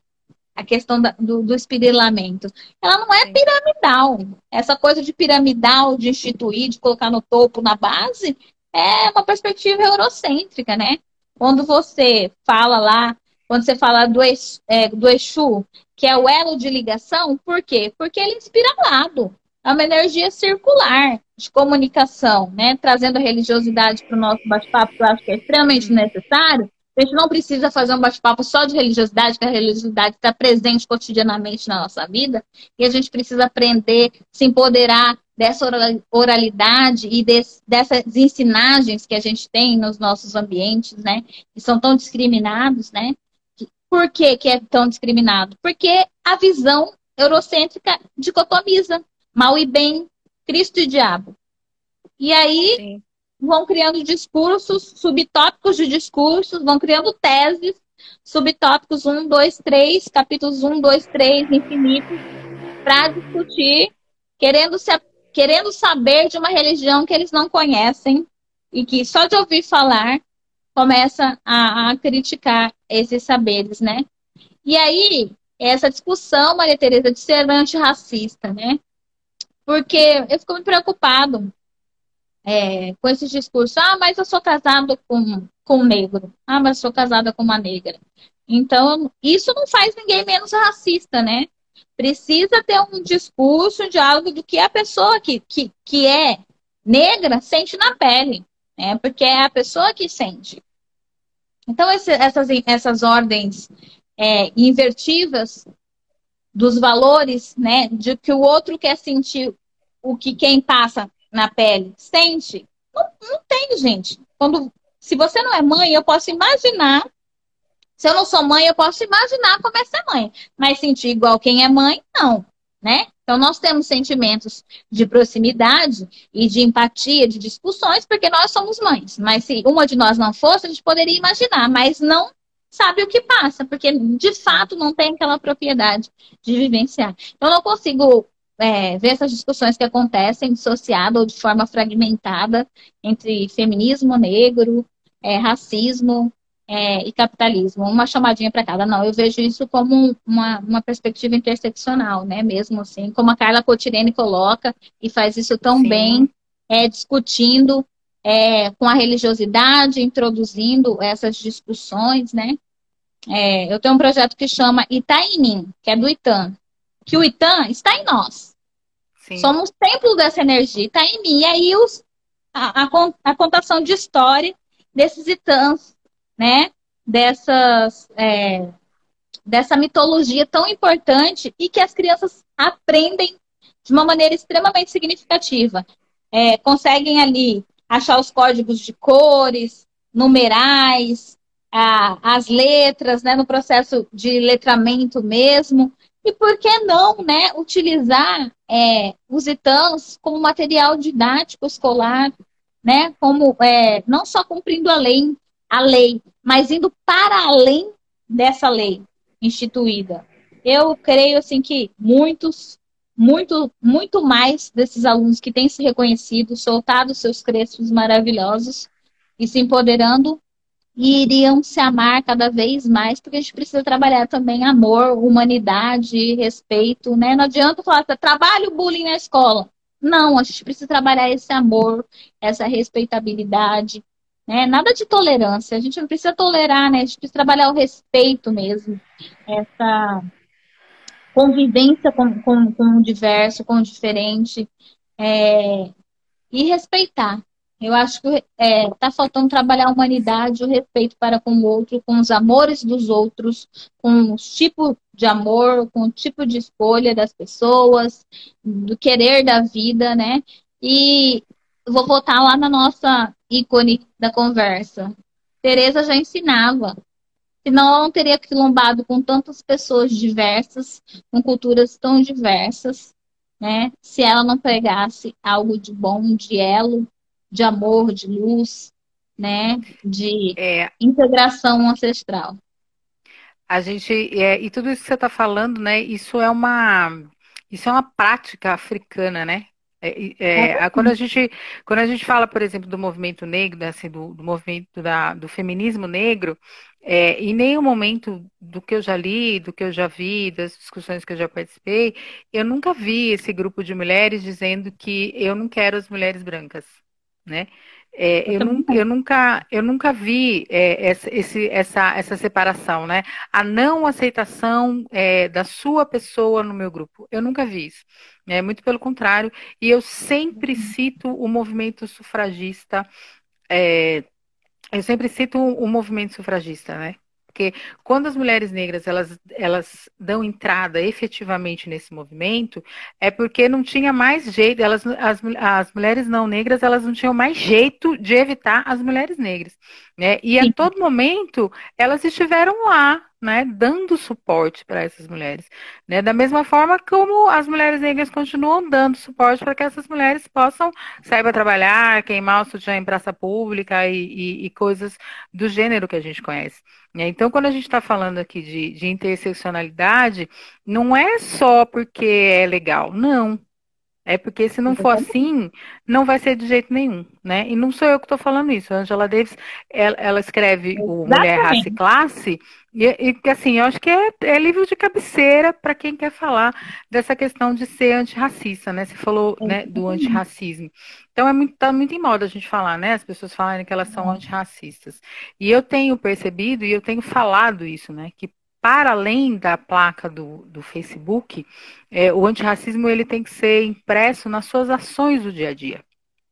a questão da, do, do espirilamento. Ela não é piramidal. Essa coisa de piramidal, de instituir, de colocar no topo, na base, é uma perspectiva eurocêntrica, né? Quando você fala lá, quando você fala do, é, do Exu, que é o elo de ligação, por quê? Porque ele inspira lado. É uma energia circular de comunicação, né? Trazendo a religiosidade para o nosso bate-papo, que eu acho que é extremamente necessário, a gente não precisa fazer um bate-papo só de religiosidade, que a religiosidade está presente cotidianamente na nossa vida, e a gente precisa aprender, se empoderar dessa oralidade e desse, dessas ensinagens que a gente tem nos nossos ambientes, né? Que são tão discriminados, né? Por que, que é tão discriminado? Porque a visão eurocêntrica dicotomiza mal e bem, Cristo e diabo. E aí, Sim vão criando discursos, subtópicos de discursos, vão criando teses, subtópicos 1, 2, 3, capítulos 1, 2, 3, infinitos, para discutir, querendo, se, querendo saber de uma religião que eles não conhecem e que só de ouvir falar começa a, a criticar esses saberes, né? E aí, essa discussão, Maria Tereza, de ser antirracista, né? Porque eu fico muito preocupado é, com esse discurso, ah, mas eu sou casado com, com um negro, ah, mas sou casada com uma negra. Então, isso não faz ninguém menos racista, né? Precisa ter um discurso, um diálogo do que a pessoa que, que, que é negra sente na pele, né? Porque é a pessoa que sente. Então, esse, essas, essas ordens é, invertivas dos valores, né? De que o outro quer sentir o que quem passa na pele, sente? Não, não tem, gente. Quando, se você não é mãe, eu posso imaginar. Se eu não sou mãe, eu posso imaginar como é ser mãe. Mas sentir igual quem é mãe, não. Né? Então, nós temos sentimentos de proximidade e de empatia, de discussões, porque nós somos mães. Mas se uma de nós não fosse, a gente poderia imaginar, mas não sabe o que passa, porque de fato não tem aquela propriedade de vivenciar. Então, não consigo é, ver essas discussões que acontecem dissociada ou de forma fragmentada entre feminismo negro, é, racismo é, e capitalismo. Uma chamadinha para cada. Não, eu vejo isso como uma, uma perspectiva interseccional, né? Mesmo assim, como a Carla Cotirene coloca e faz isso tão Sim. bem, é, discutindo é, com a religiosidade, introduzindo essas discussões, né? É, eu tenho um projeto que chama Ita em mim, que é do Itan. Que o Itan está em nós. Sim. Somos templo dessa energia, está em mim. E aí os, a, a, a, contação de história desses Itãs, né? Dessas, é, dessa mitologia tão importante e que as crianças aprendem de uma maneira extremamente significativa. É, conseguem ali achar os códigos de cores, numerais, a, as letras, né, no processo de letramento mesmo. E por que não, né, utilizar é, os ITANs como material didático escolar, né, como é, não só cumprindo a lei, a lei, mas indo para além dessa lei instituída. Eu creio assim que muitos muito, muito mais desses alunos que têm se reconhecido, soltado seus crestos maravilhosos e se empoderando, iriam se amar cada vez mais, porque a gente precisa trabalhar também amor, humanidade, respeito, né? Não adianta falar, trabalho bullying na escola. Não, a gente precisa trabalhar esse amor, essa respeitabilidade, né? Nada de tolerância, a gente não precisa tolerar, né? A gente precisa trabalhar o respeito mesmo, essa convivência com, com, com o diverso, com o diferente, é, e respeitar. Eu acho que está é, faltando trabalhar a humanidade, o respeito para com o outro, com os amores dos outros, com o tipo de amor, com o tipo de escolha das pessoas, do querer da vida, né? E vou voltar lá na nossa ícone da conversa. Tereza já ensinava Senão ela não teria quilombado com tantas pessoas diversas, com culturas tão diversas, né? Se ela não pegasse algo de bom, de elo, de amor, de luz, né? De é, integração ancestral. A gente é, e tudo isso que você está falando, né? Isso é uma isso é uma prática africana, né? É, é, é quando a gente quando a gente fala, por exemplo, do movimento negro, assim, do, do movimento da, do feminismo negro, é, em nenhum momento do que eu já li, do que eu já vi, das discussões que eu já participei, eu nunca vi esse grupo de mulheres dizendo que eu não quero as mulheres brancas, né? É, eu, nunca, eu, nunca, eu nunca vi é, essa, esse, essa, essa separação, né? A não aceitação é, da sua pessoa no meu grupo. Eu nunca vi isso. É, muito pelo contrário. E eu sempre uhum. cito o movimento sufragista é, eu sempre cito o movimento sufragista, né? Porque quando as mulheres negras elas, elas dão entrada efetivamente nesse movimento, é porque não tinha mais jeito, elas, as, as mulheres não negras elas não tinham mais jeito de evitar as mulheres negras. Né? E a todo momento elas estiveram lá, né, dando suporte para essas mulheres. Né? Da mesma forma como as mulheres negras continuam dando suporte para que essas mulheres possam sair para trabalhar, queimar o sutiã em praça pública e, e, e coisas do gênero que a gente conhece. Né? Então, quando a gente está falando aqui de, de interseccionalidade, não é só porque é legal, não. É porque se não for assim, não vai ser de jeito nenhum, né? E não sou eu que estou falando isso. A Angela Davis, ela, ela escreve o Mulher, Raça e Classe, e, e assim, eu acho que é, é livro de cabeceira para quem quer falar dessa questão de ser antirracista, né? Você falou né, do antirracismo. Então, é muito, tá muito em moda a gente falar, né? As pessoas falarem que elas são antirracistas. E eu tenho percebido e eu tenho falado isso, né? Que para além da placa do, do Facebook, é, o antirracismo ele tem que ser impresso nas suas ações do dia a dia.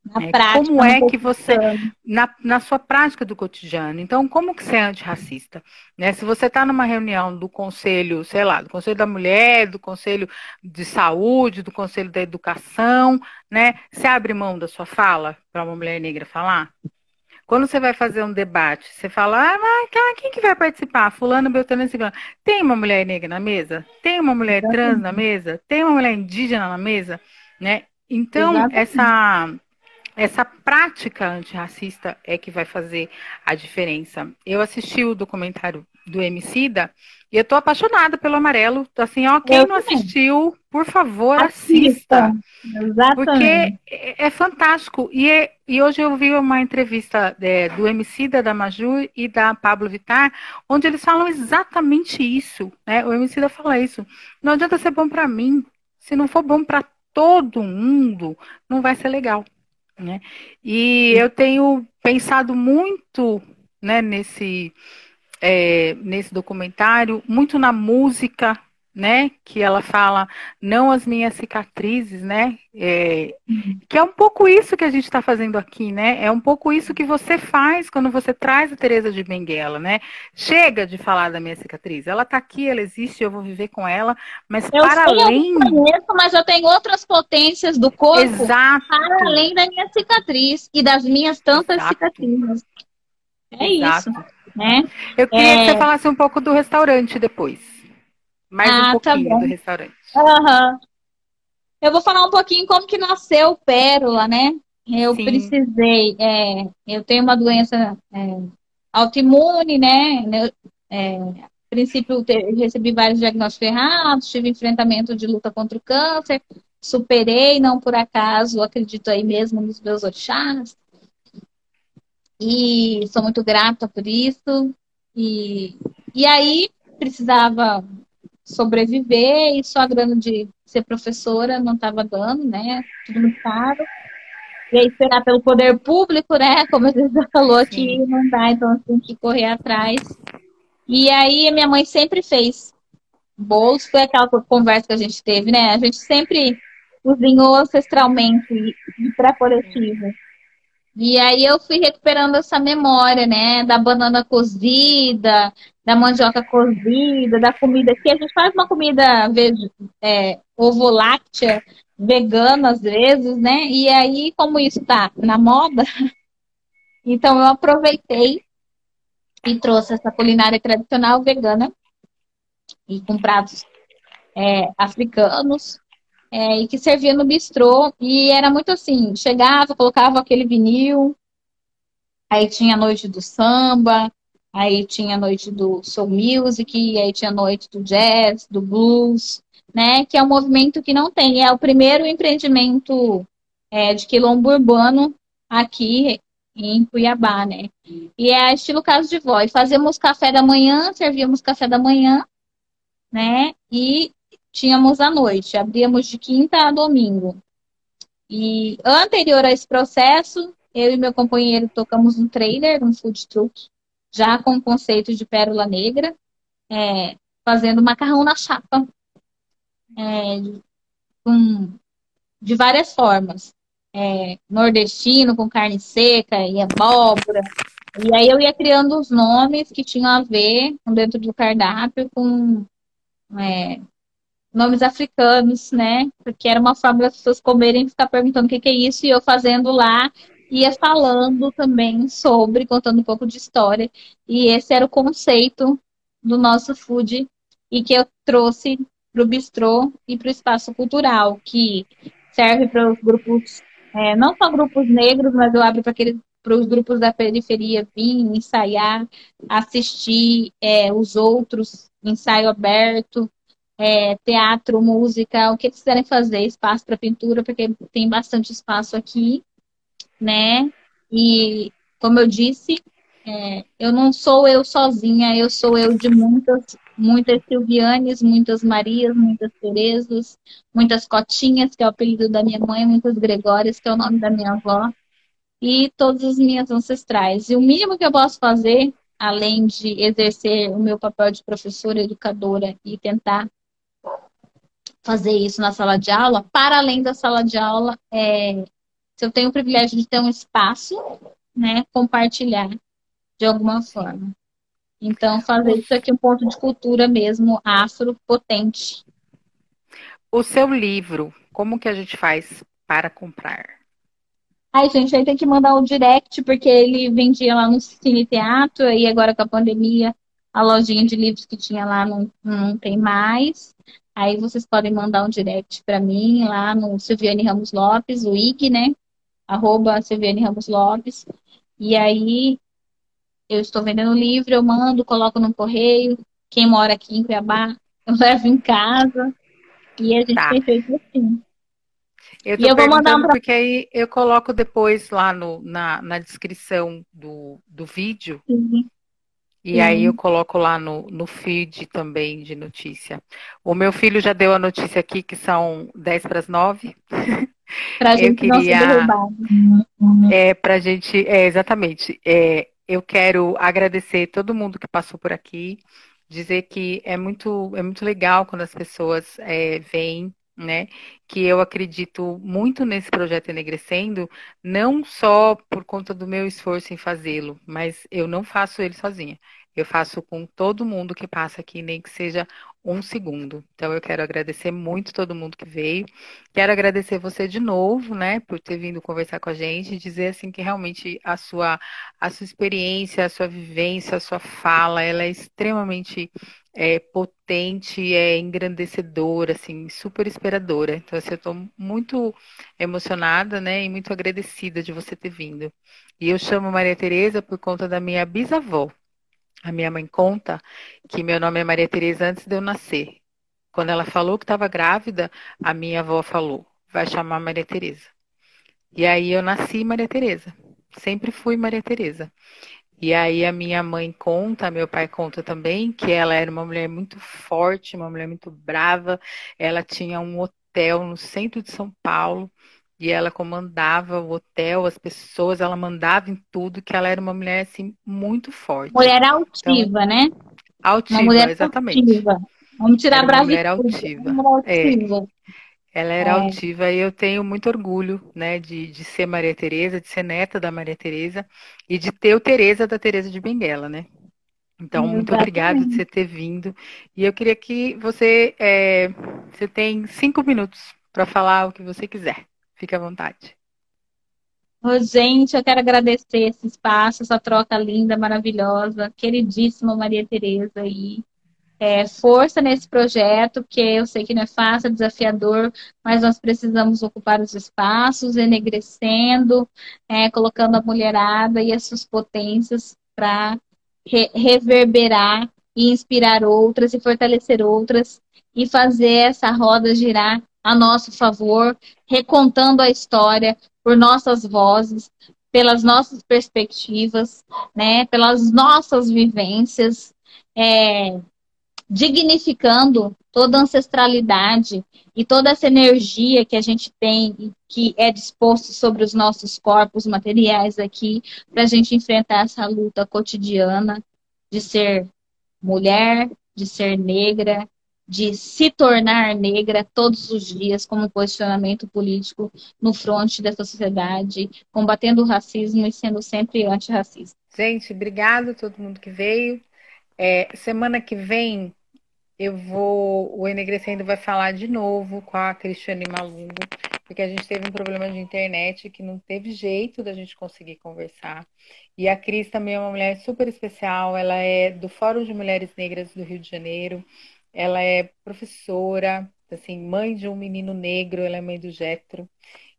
Na é, prática, como é que você na, na sua prática do cotidiano? Então, como que você é antirracista? Né? Se você está numa reunião do conselho, sei lá, do conselho da mulher, do conselho de saúde, do conselho da educação, né? Você abre mão da sua fala para uma mulher negra falar? Quando você vai fazer um debate, você fala, ah, mas quem que vai participar? Fulano, Beltrano, Ciclano. Tem uma mulher negra na mesa? Tem uma mulher trans na mesa? Tem uma mulher indígena na mesa? Né? Então, essa, essa prática antirracista é que vai fazer a diferença. Eu assisti o documentário do Emicida e eu tô apaixonada pelo amarelo. Assim, ó, quem eu não também. assistiu, por favor, assista. assista. Exatamente. Porque é, é fantástico. E, é, e, hoje eu vi uma entrevista é, do Emicida, da Maju e da Pablo Vittar, onde eles falam exatamente isso. Né? O Emicida fala isso. Não adianta ser bom para mim. Se não for bom para todo mundo, não vai ser legal. Né? E eu tenho pensado muito né, nesse é, nesse documentário, muito na música, né? Que ela fala não as minhas cicatrizes, né? É, que é um pouco isso que a gente está fazendo aqui, né? É um pouco isso que você faz quando você traz a Teresa de Benguela, né? Chega de falar da minha cicatriz. Ela está aqui, ela existe, eu vou viver com ela, mas eu para sei, além. Eu conheço, mas eu tenho outras potências do corpo Exato. para além da minha cicatriz e das minhas tantas Exato. cicatrizes. É Exato. isso. Né? Eu queria é... que você falasse um pouco do restaurante depois. Mais ah, um tá pouquinho tá do restaurante. Uhum. Eu vou falar um pouquinho como que nasceu Pérola, né? Eu Sim. precisei, é, eu tenho uma doença é, autoimune, né? É, a princípio, recebi vários diagnósticos errados, tive enfrentamento de luta contra o câncer, superei, não por acaso, acredito aí mesmo nos meus orixás. E sou muito grata por isso. E, e aí precisava sobreviver e só a grana de ser professora não estava dando, né? Tudo muito caro. E aí esperar pelo poder público, né? <laughs> Como a gente já falou aqui, não dá, então tem que correr atrás. E aí minha mãe sempre fez bolos, foi aquela conversa que a gente teve, né? A gente sempre cozinhou ancestralmente e para coletivo. E aí eu fui recuperando essa memória, né? Da banana cozida, da mandioca cozida, da comida que a gente faz uma comida é, ovo-láctea vegana às vezes, né? E aí, como isso tá na moda, <laughs> então eu aproveitei e trouxe essa culinária tradicional vegana e com pratos é, africanos é, e que servia no bistrô. E era muito assim: chegava, colocava aquele vinil, aí tinha a noite do samba, aí tinha a noite do soul music, aí tinha a noite do jazz, do blues, né? Que é um movimento que não tem. É o primeiro empreendimento é, de quilombo urbano aqui em Cuiabá, né? E é estilo caso de voz. Fazíamos café da manhã, servíamos café da manhã, né? E tínhamos à noite, abríamos de quinta a domingo. E anterior a esse processo, eu e meu companheiro tocamos um trailer, um food truck, já com o conceito de pérola negra, é, fazendo macarrão na chapa, é, com, de várias formas. É, nordestino, com carne seca e abóbora. E aí eu ia criando os nomes que tinham a ver dentro do cardápio com é, nomes africanos, né? Porque era uma forma das pessoas comerem e ficar perguntando o que, que é isso, e eu fazendo lá, ia falando também sobre, contando um pouco de história. E esse era o conceito do nosso food e que eu trouxe para o bistrô e para o espaço cultural, que serve para os grupos, é, não só grupos negros, mas eu abro para aqueles para os grupos da periferia vir ensaiar, assistir é, os outros, ensaio aberto, é, teatro, música, o que eles quiserem fazer, espaço para pintura, porque tem bastante espaço aqui, né? E, como eu disse, é, eu não sou eu sozinha, eu sou eu de muitas, muitas Silvianes, muitas Marias, muitas Teresas, muitas Cotinhas, que é o apelido da minha mãe, muitas Gregórias, que é o nome da minha avó, e todas as minhas ancestrais. E o mínimo que eu posso fazer, além de exercer o meu papel de professora, educadora e tentar fazer isso na sala de aula, para além da sala de aula, é, se eu tenho o privilégio de ter um espaço, né, compartilhar de alguma forma. Então, fazer isso aqui um ponto de cultura mesmo afro potente. O seu livro, como que a gente faz para comprar? Ai, gente, aí tem que mandar o direct, porque ele vendia lá no Cine Teatro, e agora com a pandemia, a lojinha de livros que tinha lá não, não tem mais. Aí vocês podem mandar um direct para mim lá no Silviane Ramos Lopes, o IG, né? arroba Silviane Ramos Lopes. E aí eu estou vendendo livro, eu mando, coloco no correio. Quem mora aqui em Cuiabá, <laughs> eu levo em casa. E a gente tá. tem feito assim. Eu tô e eu vou mandar um... porque aí eu coloco depois lá no, na, na descrição do, do vídeo. Uhum. E uhum. aí eu coloco lá no, no feed também de notícia. O meu filho já deu a notícia aqui que são 10 para as 9. <laughs> Pra gente queria, não ser É, pra gente, é, exatamente. É, eu quero agradecer todo mundo que passou por aqui, dizer que é muito, é muito legal quando as pessoas é, vêm né? Que eu acredito muito nesse projeto Enegrecendo, não só por conta do meu esforço em fazê-lo, mas eu não faço ele sozinha. Eu faço com todo mundo que passa aqui, nem que seja um segundo. Então, eu quero agradecer muito todo mundo que veio. Quero agradecer você de novo, né, por ter vindo conversar com a gente, dizer assim que realmente a sua a sua experiência, a sua vivência, a sua fala, ela é extremamente é, potente, é engrandecedora, assim, super inspiradora. Então, assim, eu estou muito emocionada, né, e muito agradecida de você ter vindo. E eu chamo Maria Tereza por conta da minha bisavó. A minha mãe conta que meu nome é Maria Tereza antes de eu nascer. Quando ela falou que estava grávida, a minha avó falou: vai chamar Maria Tereza. E aí eu nasci Maria Tereza. Sempre fui Maria Tereza. E aí a minha mãe conta, meu pai conta também, que ela era uma mulher muito forte, uma mulher muito brava. Ela tinha um hotel no centro de São Paulo e ela comandava o hotel, as pessoas, ela mandava em tudo, que ela era uma mulher assim muito forte. Mulher altiva, então, né? Altiva, uma mulher exatamente. Altiva. Vamos tirar a brava. Mulher altiva. altiva. É, ela era é. altiva e eu tenho muito orgulho, né, de, de ser Maria Tereza, de ser neta da Maria Tereza e de ter o Tereza da Tereza de Benguela, né? Então, Exatamente. muito obrigada de você ter vindo. E eu queria que você, é, você tem cinco minutos para falar o que você quiser. Fique à vontade. Oh, gente, eu quero agradecer esse espaço, essa troca linda, maravilhosa, queridíssima Maria Tereza aí. É, força nesse projeto, porque eu sei que não é fácil, é desafiador, mas nós precisamos ocupar os espaços, enegrecendo, é, colocando a mulherada e as suas potências para re reverberar e inspirar outras e fortalecer outras e fazer essa roda girar a nosso favor, recontando a história por nossas vozes, pelas nossas perspectivas, né, pelas nossas vivências, é, dignificando toda a ancestralidade e toda essa energia que a gente tem que é disposto sobre os nossos corpos materiais aqui para a gente enfrentar essa luta cotidiana de ser mulher, de ser negra, de se tornar negra todos os dias como posicionamento político no fronte dessa sociedade, combatendo o racismo e sendo sempre antirracista. Gente, obrigado a todo mundo que veio. É, semana que vem eu vou, o Enegrecendo vai falar de novo com a Cristiane Malungo, porque a gente teve um problema de internet que não teve jeito da gente conseguir conversar. E a Cris também é uma mulher super especial, ela é do Fórum de Mulheres Negras do Rio de Janeiro. Ela é professora, assim, mãe de um menino negro, ela é mãe do Getro.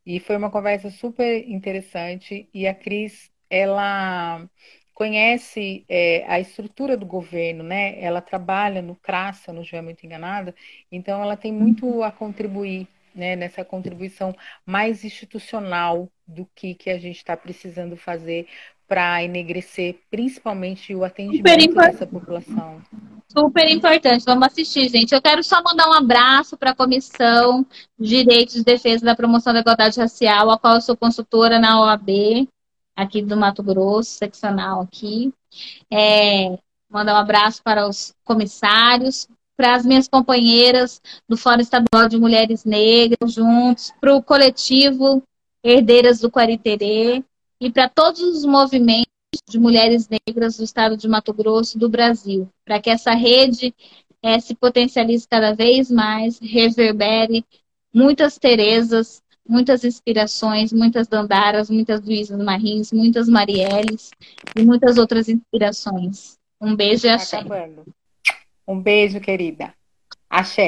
E foi uma conversa super interessante. E a Cris, ela conhece é, a estrutura do governo, né? Ela trabalha no CRAS, se eu não estiver muito enganada, então ela tem muito a contribuir né, nessa contribuição mais institucional do que, que a gente está precisando fazer para enegrecer principalmente o atendimento dessa população. Super importante, vamos assistir, gente. Eu quero só mandar um abraço para a Comissão de Direitos de Defesa da Promoção da Igualdade Racial, a qual eu sou consultora na OAB, aqui do Mato Grosso, seccional aqui. É, mandar um abraço para os comissários, para as minhas companheiras do Fórum Estadual de Mulheres Negras, juntos, para o coletivo Herdeiras do Quariterê e para todos os movimentos de mulheres negras do estado de Mato Grosso do Brasil, para que essa rede é, se potencialize cada vez mais, reverbere muitas Terezas, muitas inspirações, muitas Dandaras, muitas Luísas Marins, muitas Marielles e muitas outras inspirações. Um beijo e tá axé. Um beijo, querida. Axé.